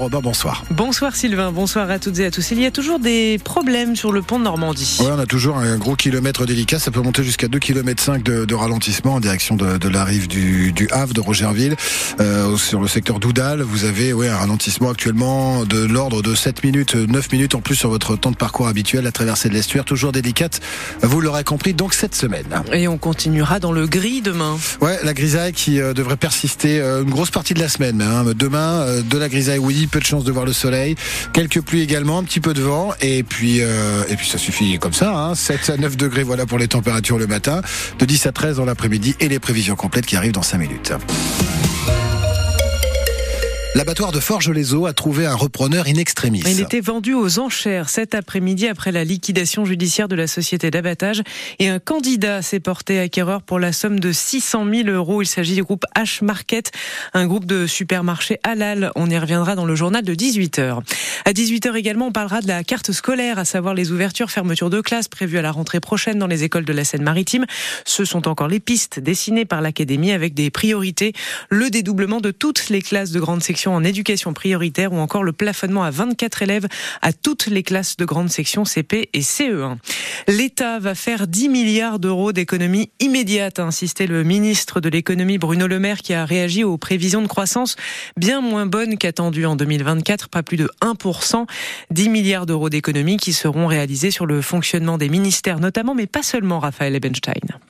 Robin, bonsoir. Bonsoir Sylvain, bonsoir à toutes et à tous. Il y a toujours des problèmes sur le pont de Normandie. Oui, on a toujours un gros kilomètre délicat. Ça peut monter jusqu'à 2 km 5 de, de ralentissement en direction de, de la rive du, du Havre, de Rogerville. Euh, sur le secteur d'Oudal, vous avez ouais, un ralentissement actuellement de l'ordre de 7 minutes, 9 minutes en plus sur votre temps de parcours habituel. La traversée de l'estuaire, toujours délicate. Vous l'aurez compris, donc cette semaine. Et on continuera dans le gris demain. Ouais, la grisaille qui euh, devrait persister euh, une grosse partie de la semaine. Hein. Demain, de la grisaille, oui, peu de chance de voir le soleil. Quelques pluies également, un petit peu de vent. Et puis, euh, et puis ça suffit comme ça. Hein. 7 à 9 degrés, voilà pour les températures le matin. De 10 à 13 dans l'après-midi et les prévisions complètes qui arrivent dans 5 minutes. L'abattoir de Forges-les-Eaux a trouvé un repreneur in extremis. Il était vendu aux enchères cet après-midi après la liquidation judiciaire de la société d'abattage et un candidat s'est porté acquéreur pour la somme de 600 000 euros. Il s'agit du groupe H Market, un groupe de supermarchés halal. On y reviendra dans le journal de 18h. À 18h également, on parlera de la carte scolaire, à savoir les ouvertures, fermetures de classes prévues à la rentrée prochaine dans les écoles de la Seine-Maritime. Ce sont encore les pistes dessinées par l'Académie avec des priorités. Le dédoublement de toutes les classes de grande section en éducation prioritaire ou encore le plafonnement à 24 élèves à toutes les classes de grande section CP et CE1. L'État va faire 10 milliards d'euros d'économies immédiates, a insisté le ministre de l'économie Bruno Le Maire qui a réagi aux prévisions de croissance bien moins bonnes qu'attendues en 2024, pas plus de 1%. 10 milliards d'euros d'économies qui seront réalisés sur le fonctionnement des ministères notamment, mais pas seulement Raphaël Ebenstein.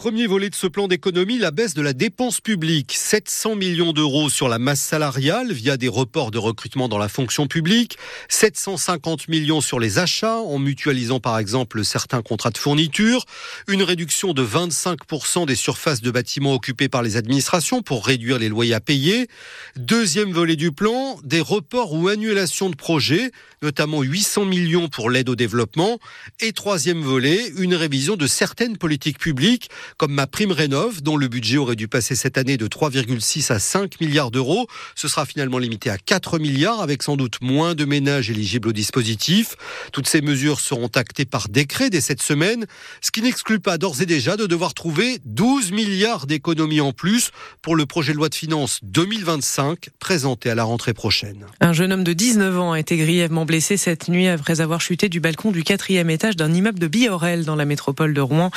Premier volet de ce plan d'économie, la baisse de la dépense publique. 700 millions d'euros sur la masse salariale via des reports de recrutement dans la fonction publique. 750 millions sur les achats en mutualisant par exemple certains contrats de fourniture. Une réduction de 25% des surfaces de bâtiments occupées par les administrations pour réduire les loyers à payer. Deuxième volet du plan, des reports ou annulations de projets, notamment 800 millions pour l'aide au développement. Et troisième volet, une révision de certaines politiques publiques comme ma prime rénov, dont le budget aurait dû passer cette année de 3,6 à 5 milliards d'euros. Ce sera finalement limité à 4 milliards, avec sans doute moins de ménages éligibles au dispositif. Toutes ces mesures seront actées par décret dès cette semaine, ce qui n'exclut pas d'ores et déjà de devoir trouver 12 milliards d'économies en plus pour le projet de loi de finances 2025 présenté à la rentrée prochaine. Un jeune homme de 19 ans a été grièvement blessé cette nuit après avoir chuté du balcon du quatrième étage d'un immeuble de Biorel dans la métropole de Rouen.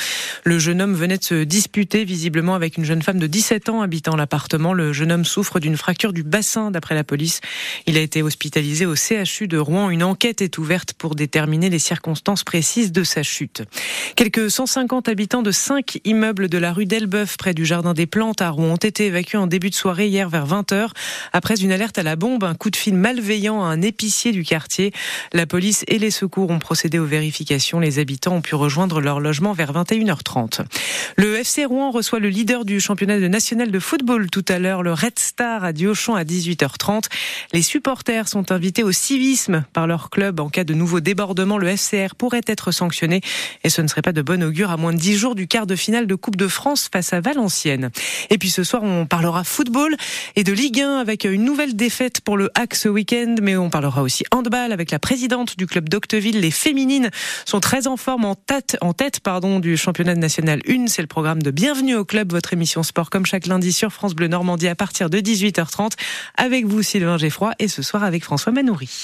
Le jeune homme venait de se disputer visiblement avec une jeune femme de 17 ans habitant l'appartement. Le jeune homme souffre d'une fracture du bassin d'après la police. Il a été hospitalisé au CHU de Rouen. Une enquête est ouverte pour déterminer les circonstances précises de sa chute. Quelques 150 habitants de cinq immeubles de la rue d'Elbeuf près du jardin des plantes à Rouen ont été évacués en début de soirée hier vers 20h après une alerte à la bombe, un coup de fil malveillant à un épicier du quartier. La police et les secours ont procédé aux vérifications. Les habitants ont pu rejoindre leur logement vers 21h30. Le FC Rouen reçoit le leader du championnat national de football tout à l'heure, le Red Star à Diochon à 18h30. Les supporters sont invités au civisme par leur club. En cas de nouveau débordement, le FCR pourrait être sanctionné et ce ne serait pas de bon augure à moins de 10 jours du quart de finale de Coupe de France face à Valenciennes. Et puis ce soir, on parlera football et de Ligue 1 avec une nouvelle défaite pour le Hack ce week-end, mais on parlera aussi handball avec la présidente du club d'Octeville. Les féminines sont très en forme en tête, du championnat national 1 c'est le programme de Bienvenue au club, votre émission sport comme chaque lundi sur France Bleu Normandie à partir de 18h30 avec vous Sylvain Geffroy et ce soir avec François Manoury.